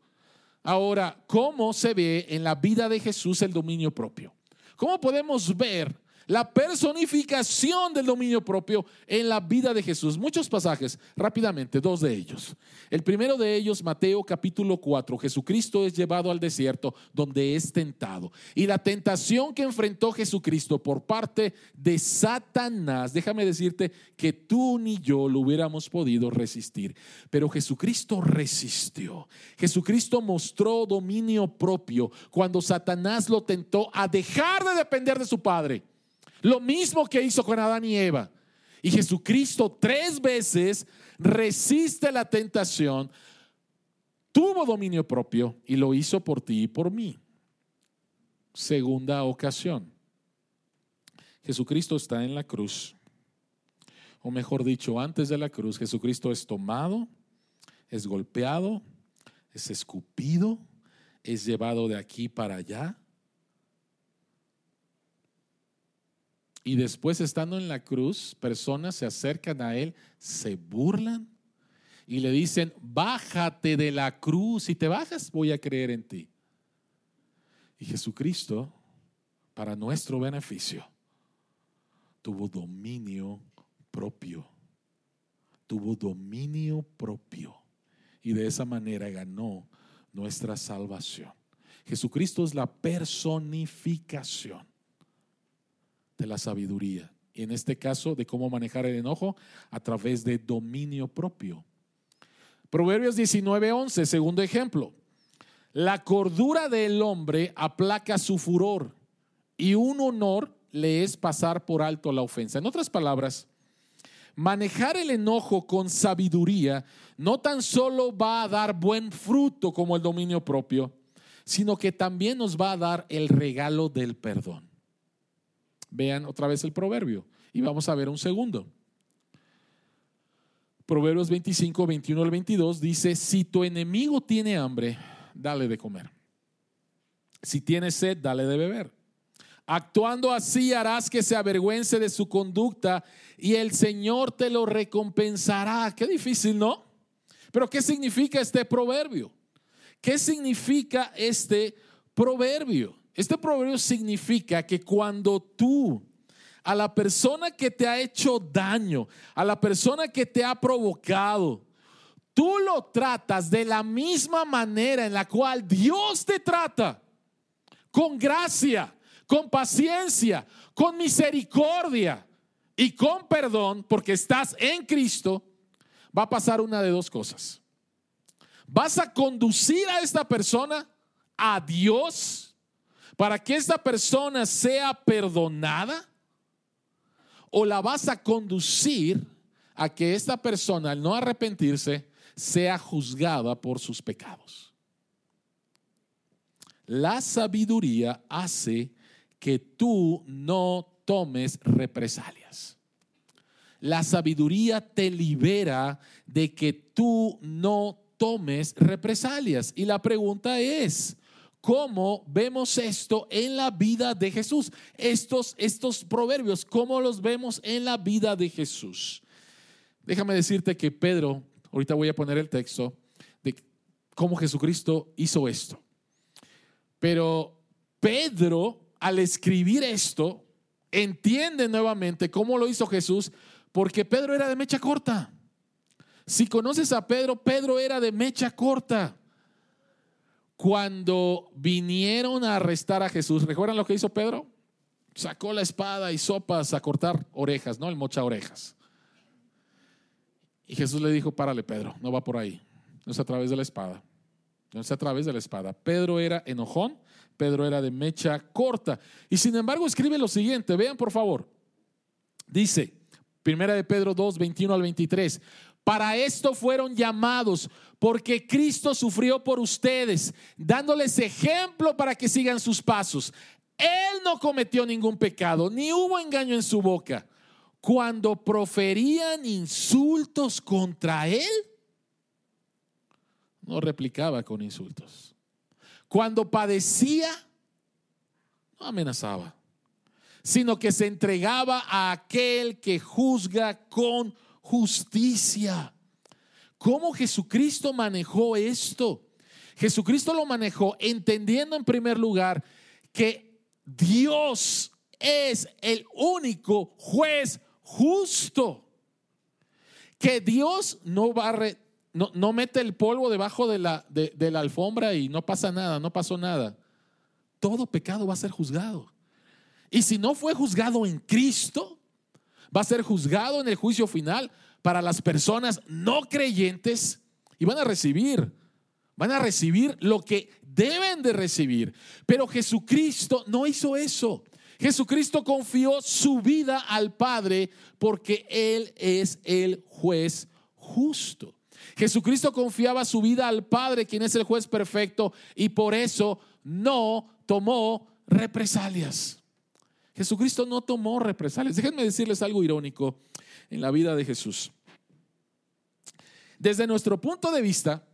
Ahora, ¿cómo se ve en la vida de Jesús el dominio propio? ¿Cómo podemos ver la personificación del dominio propio en la vida de Jesús. Muchos pasajes, rápidamente, dos de ellos. El primero de ellos, Mateo capítulo 4, Jesucristo es llevado al desierto donde es tentado. Y la tentación que enfrentó Jesucristo por parte de Satanás, déjame decirte que tú ni yo lo hubiéramos podido resistir, pero Jesucristo resistió. Jesucristo mostró dominio propio cuando Satanás lo tentó a dejar de depender de su Padre lo mismo que hizo con Adán y Eva. Y Jesucristo tres veces resiste la tentación, tuvo dominio propio y lo hizo por ti y por mí. Segunda ocasión. Jesucristo está en la cruz. O mejor dicho, antes de la cruz, Jesucristo es tomado, es golpeado, es escupido, es llevado de aquí para allá Y después estando en la cruz, personas se acercan a él, se burlan y le dicen, bájate de la cruz, si te bajas voy a creer en ti. Y Jesucristo, para nuestro beneficio, tuvo dominio propio, tuvo dominio propio y de esa manera ganó nuestra salvación. Jesucristo es la personificación de la sabiduría. Y en este caso, de cómo manejar el enojo a través de dominio propio. Proverbios 19:11, segundo ejemplo. La cordura del hombre aplaca su furor y un honor le es pasar por alto la ofensa. En otras palabras, manejar el enojo con sabiduría no tan solo va a dar buen fruto como el dominio propio, sino que también nos va a dar el regalo del perdón. Vean otra vez el proverbio y vamos a ver un segundo. Proverbios 25, 21 al 22 dice, si tu enemigo tiene hambre, dale de comer. Si tiene sed, dale de beber. Actuando así harás que se avergüence de su conducta y el Señor te lo recompensará. Qué difícil, ¿no? Pero ¿qué significa este proverbio? ¿Qué significa este proverbio? Este proverbio significa que cuando tú a la persona que te ha hecho daño, a la persona que te ha provocado, tú lo tratas de la misma manera en la cual Dios te trata, con gracia, con paciencia, con misericordia y con perdón, porque estás en Cristo, va a pasar una de dos cosas. Vas a conducir a esta persona a Dios para que esta persona sea perdonada? ¿O la vas a conducir a que esta persona, al no arrepentirse, sea juzgada por sus pecados? La sabiduría hace que tú no tomes represalias. La sabiduría te libera de que tú no tomes represalias. Y la pregunta es, cómo vemos esto en la vida de Jesús. Estos, estos proverbios, cómo los vemos en la vida de Jesús. Déjame decirte que Pedro, ahorita voy a poner el texto de cómo Jesucristo hizo esto. Pero Pedro, al escribir esto, entiende nuevamente cómo lo hizo Jesús, porque Pedro era de mecha corta. Si conoces a Pedro, Pedro era de mecha corta cuando vinieron a arrestar a Jesús, ¿recuerdan lo que hizo Pedro? Sacó la espada y sopas a cortar orejas, ¿no? El mocha orejas. Y Jesús le dijo, párale Pedro, no va por ahí, no es a través de la espada, no es a través de la espada. Pedro era enojón, Pedro era de mecha corta. Y sin embargo escribe lo siguiente, vean por favor. Dice, primera de Pedro 2, 21 al 23, para esto fueron llamados, porque Cristo sufrió por ustedes, dándoles ejemplo para que sigan sus pasos. Él no cometió ningún pecado, ni hubo engaño en su boca. Cuando proferían insultos contra Él, no replicaba con insultos. Cuando padecía, no amenazaba, sino que se entregaba a aquel que juzga con justicia. ¿Cómo Jesucristo manejó esto? Jesucristo lo manejó entendiendo en primer lugar que Dios es el único juez justo. Que Dios no barre, no, no mete el polvo debajo de la, de, de la alfombra y no pasa nada, no pasó nada. Todo pecado va a ser juzgado. Y si no fue juzgado en Cristo, va a ser juzgado en el juicio final para las personas no creyentes y van a recibir, van a recibir lo que deben de recibir. Pero Jesucristo no hizo eso. Jesucristo confió su vida al Padre porque Él es el juez justo. Jesucristo confiaba su vida al Padre, quien es el juez perfecto, y por eso no tomó represalias. Jesucristo no tomó represalias. Déjenme decirles algo irónico en la vida de Jesús. Desde nuestro punto de vista,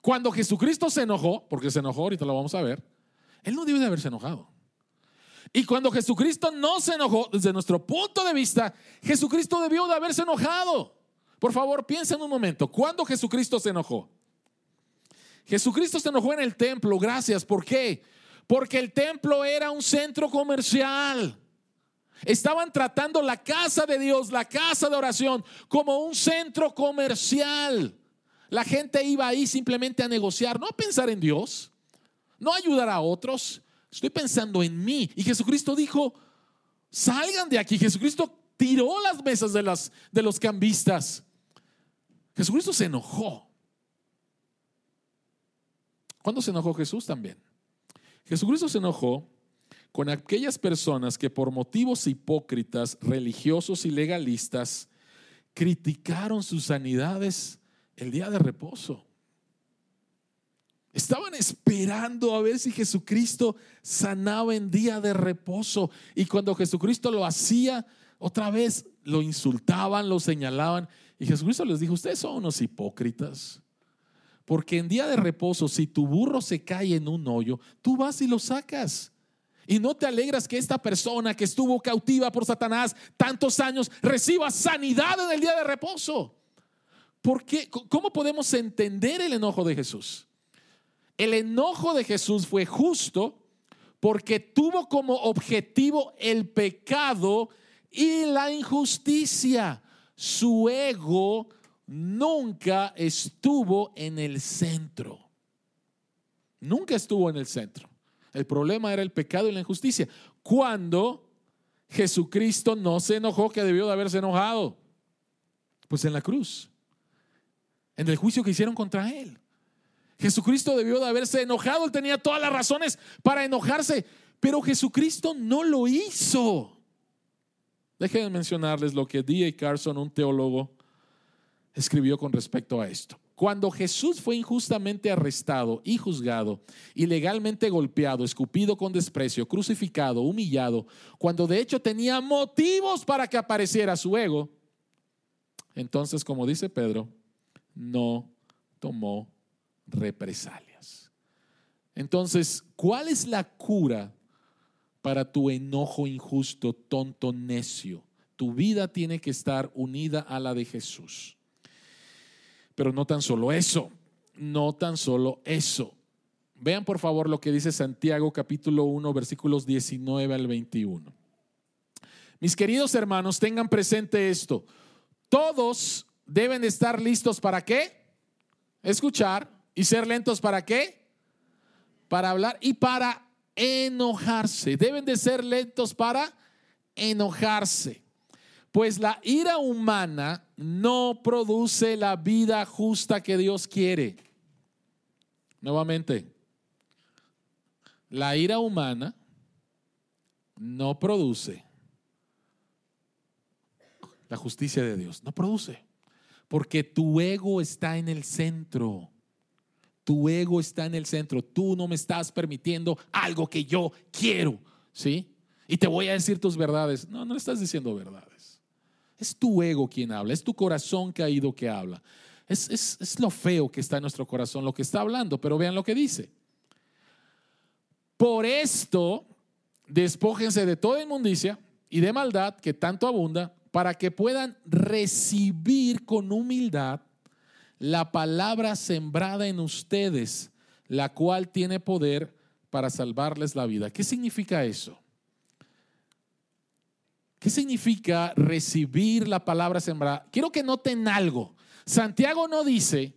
cuando Jesucristo se enojó, porque se enojó, ahorita lo vamos a ver, Él no debe de haberse enojado. Y cuando Jesucristo no se enojó, desde nuestro punto de vista, Jesucristo debió de haberse enojado. Por favor, piensen un momento, ¿cuándo Jesucristo se enojó? Jesucristo se enojó en el templo, gracias. ¿Por qué? Porque el templo era un centro comercial. Estaban tratando la casa de Dios, la casa de oración, como un centro comercial. La gente iba ahí simplemente a negociar, no a pensar en Dios, no a ayudar a otros. Estoy pensando en mí. Y Jesucristo dijo, salgan de aquí. Jesucristo tiró las mesas de, las, de los cambistas. Jesucristo se enojó. ¿Cuándo se enojó Jesús también? Jesucristo se enojó con aquellas personas que por motivos hipócritas, religiosos y legalistas criticaron sus sanidades el día de reposo. Estaban esperando a ver si Jesucristo sanaba en día de reposo. Y cuando Jesucristo lo hacía, otra vez lo insultaban, lo señalaban. Y Jesucristo les dijo, ustedes son unos hipócritas. Porque en día de reposo, si tu burro se cae en un hoyo, tú vas y lo sacas. Y no te alegras que esta persona que estuvo cautiva por Satanás tantos años reciba sanidad en el día de reposo. ¿Por qué? ¿Cómo podemos entender el enojo de Jesús? El enojo de Jesús fue justo porque tuvo como objetivo el pecado y la injusticia. Su ego nunca estuvo en el centro. Nunca estuvo en el centro. El problema era el pecado y la injusticia. Cuando Jesucristo no se enojó, que debió de haberse enojado. Pues en la cruz. En el juicio que hicieron contra él. Jesucristo debió de haberse enojado. Él tenía todas las razones para enojarse. Pero Jesucristo no lo hizo. Déjenme mencionarles lo que D.A. Carson, un teólogo, escribió con respecto a esto. Cuando Jesús fue injustamente arrestado y juzgado, ilegalmente golpeado, escupido con desprecio, crucificado, humillado, cuando de hecho tenía motivos para que apareciera su ego, entonces, como dice Pedro, no tomó represalias. Entonces, ¿cuál es la cura para tu enojo injusto, tonto, necio? Tu vida tiene que estar unida a la de Jesús. Pero no tan solo eso, no tan solo eso. Vean por favor lo que dice Santiago capítulo 1 versículos 19 al 21. Mis queridos hermanos, tengan presente esto. Todos deben estar listos para qué? Escuchar y ser lentos para qué? Para hablar y para enojarse. Deben de ser lentos para enojarse. Pues la ira humana no produce la vida justa que Dios quiere. Nuevamente, la ira humana no produce la justicia de Dios, no produce, porque tu ego está en el centro. Tu ego está en el centro. Tú no me estás permitiendo algo que yo quiero, ¿sí? Y te voy a decir tus verdades. No, no estás diciendo verdades. Es tu ego quien habla, es tu corazón caído que habla. Es, es lo feo que está en nuestro corazón, lo que está hablando, pero vean lo que dice. Por esto, despójense de toda inmundicia y de maldad que tanto abunda, para que puedan recibir con humildad la palabra sembrada en ustedes, la cual tiene poder para salvarles la vida. ¿Qué significa eso? ¿Qué significa recibir la palabra sembrada? Quiero que noten algo. Santiago no dice,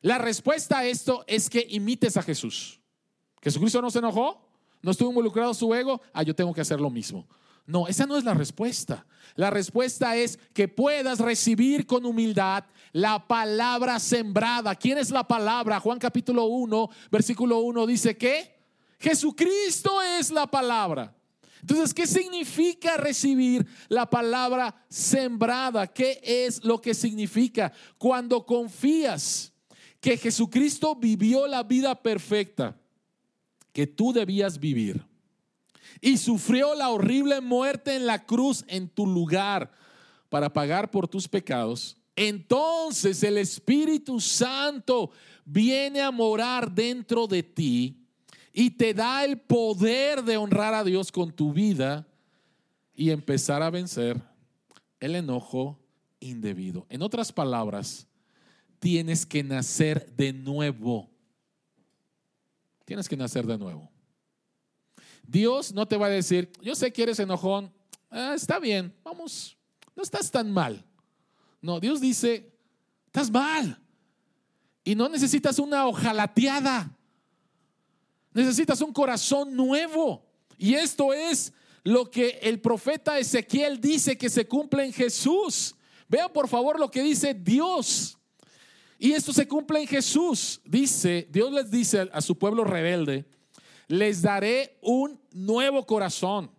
la respuesta a esto es que imites a Jesús. Jesucristo no se enojó, no estuvo involucrado su ego, ah, yo tengo que hacer lo mismo. No, esa no es la respuesta. La respuesta es que puedas recibir con humildad la palabra sembrada. ¿Quién es la palabra? Juan capítulo 1, versículo 1 dice que Jesucristo es la palabra. Entonces, ¿qué significa recibir la palabra sembrada? ¿Qué es lo que significa? Cuando confías que Jesucristo vivió la vida perfecta que tú debías vivir y sufrió la horrible muerte en la cruz en tu lugar para pagar por tus pecados, entonces el Espíritu Santo viene a morar dentro de ti y te da el poder de honrar a Dios con tu vida y empezar a vencer el enojo indebido. En otras palabras, tienes que nacer de nuevo. Tienes que nacer de nuevo. Dios no te va a decir, yo sé que eres enojón, ah, está bien, vamos, no estás tan mal. No, Dios dice, estás mal. Y no necesitas una ojalateada. Necesitas un corazón nuevo. Y esto es lo que el profeta Ezequiel dice que se cumple en Jesús. Vean por favor lo que dice Dios. Y esto se cumple en Jesús. Dice, Dios les dice a su pueblo rebelde, les daré un nuevo corazón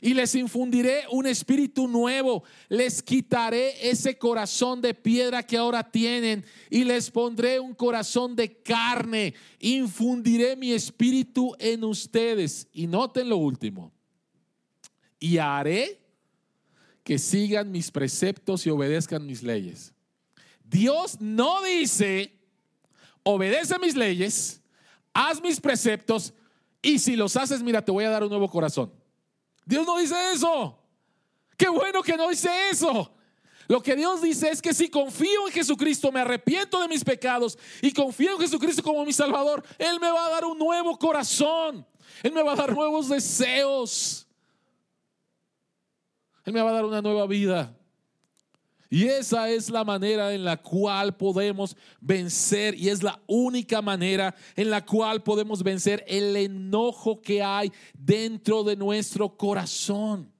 y les infundiré un espíritu nuevo. Les quitaré ese corazón de piedra que ahora tienen y les pondré un corazón de carne. Infundiré mi espíritu en ustedes. Y noten lo último. Y haré que sigan mis preceptos y obedezcan mis leyes. Dios no dice, obedece mis leyes, haz mis preceptos, y si los haces, mira, te voy a dar un nuevo corazón. Dios no dice eso. Qué bueno que no dice eso. Lo que Dios dice es que si confío en Jesucristo, me arrepiento de mis pecados y confío en Jesucristo como mi Salvador, Él me va a dar un nuevo corazón. Él me va a dar nuevos deseos. Él me va a dar una nueva vida. Y esa es la manera en la cual podemos vencer y es la única manera en la cual podemos vencer el enojo que hay dentro de nuestro corazón.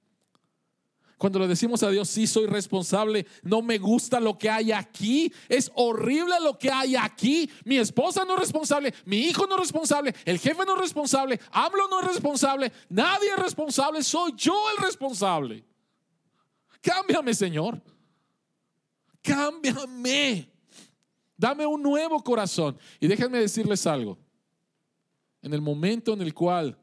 Cuando le decimos a Dios, sí soy responsable, no me gusta lo que hay aquí, es horrible lo que hay aquí, mi esposa no es responsable, mi hijo no es responsable, el jefe no es responsable, hablo no es responsable, nadie es responsable, soy yo el responsable. Cámbiame, Señor cámbiame, dame un nuevo corazón. Y déjenme decirles algo, en el momento en el cual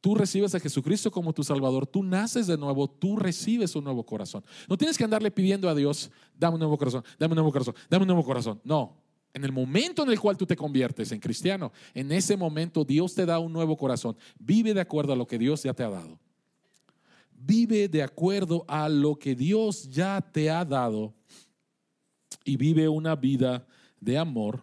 tú recibes a Jesucristo como tu Salvador, tú naces de nuevo, tú recibes un nuevo corazón. No tienes que andarle pidiendo a Dios, dame un nuevo corazón, dame un nuevo corazón, dame un nuevo corazón. No, en el momento en el cual tú te conviertes en cristiano, en ese momento Dios te da un nuevo corazón. Vive de acuerdo a lo que Dios ya te ha dado vive de acuerdo a lo que Dios ya te ha dado y vive una vida de amor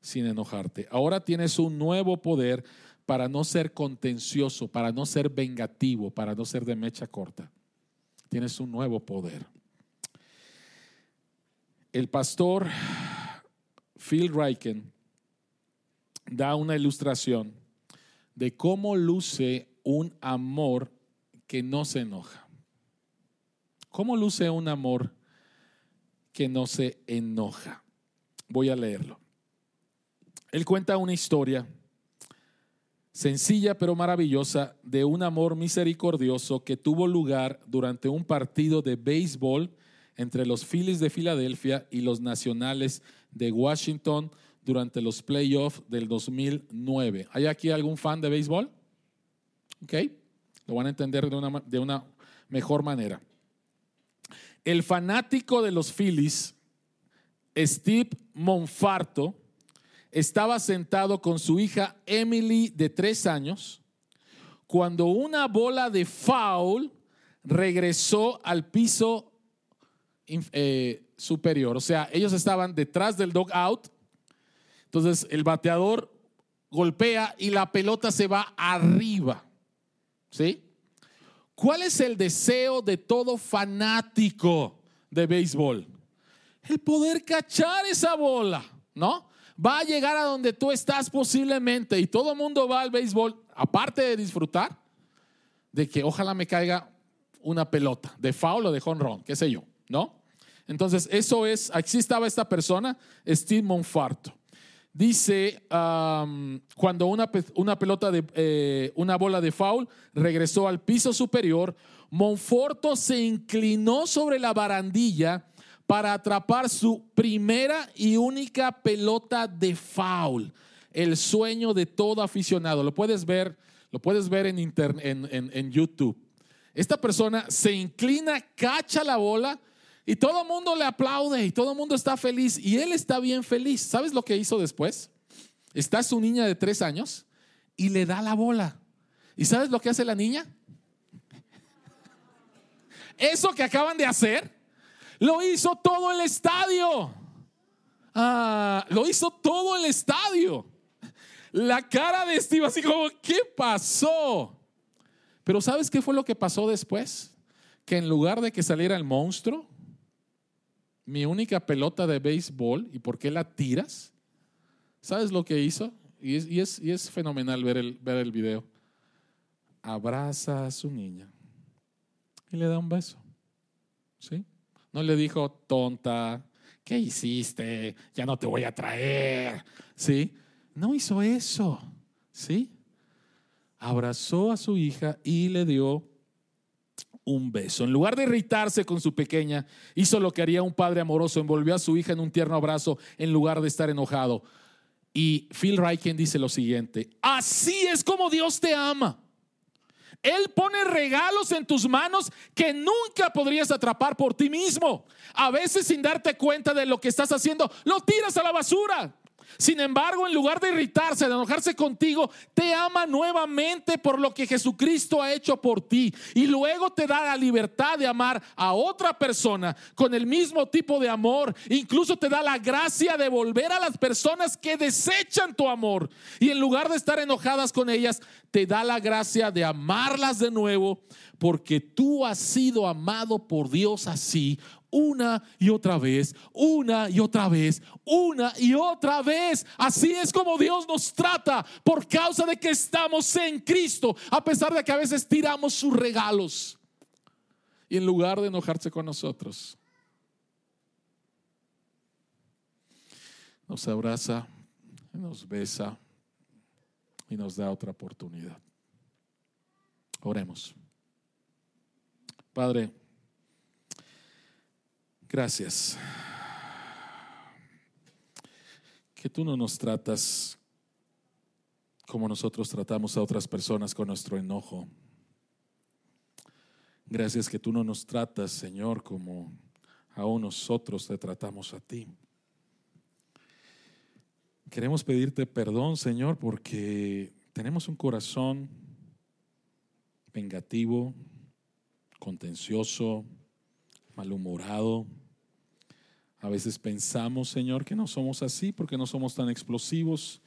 sin enojarte. Ahora tienes un nuevo poder para no ser contencioso, para no ser vengativo, para no ser de mecha corta. Tienes un nuevo poder. El pastor Phil Reichen da una ilustración de cómo luce un amor que no se enoja. ¿Cómo luce un amor que no se enoja? Voy a leerlo. Él cuenta una historia sencilla pero maravillosa de un amor misericordioso que tuvo lugar durante un partido de béisbol entre los Phillies de Filadelfia y los Nacionales de Washington durante los playoffs del 2009. ¿Hay aquí algún fan de béisbol? ¿Ok? Lo van a entender de una, de una mejor manera. El fanático de los Phillies, Steve Monfarto, estaba sentado con su hija Emily de tres años cuando una bola de foul regresó al piso eh, superior. O sea, ellos estaban detrás del dog out. Entonces el bateador golpea y la pelota se va arriba. ¿Sí? ¿Cuál es el deseo de todo fanático de béisbol? El poder cachar esa bola, ¿no? va a llegar a donde tú estás posiblemente y todo el mundo va al béisbol, aparte de disfrutar, de que ojalá me caiga una pelota de foul o de home qué sé yo, ¿no? Entonces, eso es, aquí estaba esta persona, Steve Monfarto. Dice, cuando una, una pelota de, eh, una bola de foul regresó al piso superior, Monforto se inclinó sobre la barandilla para atrapar su primera y única pelota de foul. El sueño de todo aficionado. Lo puedes ver, lo puedes ver en, en, YouTube. Esta persona se inclina, cacha la bola y todo el mundo le aplaude y todo el mundo está feliz y él está bien feliz. ¿Sabes lo que hizo después? Está su niña de tres años y le da la bola. ¿Y sabes lo que hace la niña? <laughs> Eso que acaban de hacer lo hizo todo el estadio. Ah, lo hizo todo el estadio. La cara de Steve así como, ¿qué pasó? Pero ¿sabes qué fue lo que pasó después? Que en lugar de que saliera el monstruo, mi única pelota de béisbol, ¿y por qué la tiras? ¿Sabes lo que hizo? Y es, y es, fenomenal ver el, ver el video. Abraza a su niña y le da un beso. ¿Sí? No le dijo, tonta, ¿qué hiciste? Ya no te voy a traer. ¿Sí? No hizo eso. ¿Sí? Abrazó a su hija y le dio un beso. En lugar de irritarse con su pequeña, hizo lo que haría un padre amoroso, envolvió a su hija en un tierno abrazo en lugar de estar enojado. Y Phil Reichen dice lo siguiente, así es como Dios te ama. Él pone regalos en tus manos que nunca podrías atrapar por ti mismo. A veces sin darte cuenta de lo que estás haciendo, lo tiras a la basura. Sin embargo, en lugar de irritarse, de enojarse contigo, te ama nuevamente por lo que Jesucristo ha hecho por ti. Y luego te da la libertad de amar a otra persona con el mismo tipo de amor. Incluso te da la gracia de volver a las personas que desechan tu amor. Y en lugar de estar enojadas con ellas, te da la gracia de amarlas de nuevo porque tú has sido amado por Dios así una y otra vez, una y otra vez, una y otra vez. Así es como Dios nos trata por causa de que estamos en Cristo, a pesar de que a veces tiramos sus regalos. Y en lugar de enojarse con nosotros, nos abraza, nos besa y nos da otra oportunidad. Oremos. Padre, gracias. Que tú no nos tratas como nosotros tratamos a otras personas con nuestro enojo. Gracias que tú no nos tratas, Señor, como aún nosotros te tratamos a ti. Queremos pedirte perdón, Señor, porque tenemos un corazón vengativo, contencioso, malhumorado. A veces pensamos, Señor, que no somos así porque no somos tan explosivos.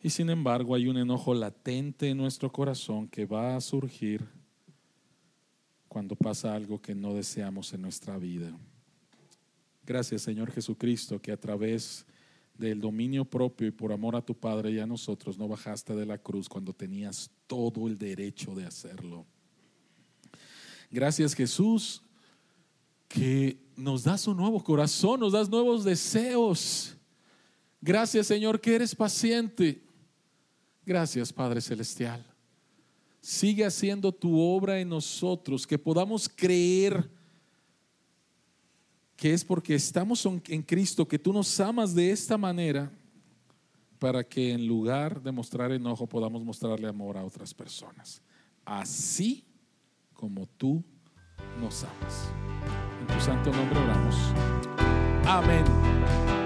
Y sin embargo hay un enojo latente en nuestro corazón que va a surgir cuando pasa algo que no deseamos en nuestra vida. Gracias, Señor Jesucristo, que a través del dominio propio y por amor a tu Padre y a nosotros no bajaste de la cruz cuando tenías todo el derecho de hacerlo. Gracias Jesús, que nos das un nuevo corazón, nos das nuevos deseos. Gracias Señor que eres paciente. Gracias Padre Celestial. Sigue haciendo tu obra en nosotros, que podamos creer que es porque estamos en Cristo, que tú nos amas de esta manera, para que en lugar de mostrar enojo podamos mostrarle amor a otras personas. Así como tú nos amas. En tu santo nombre oramos. Amén.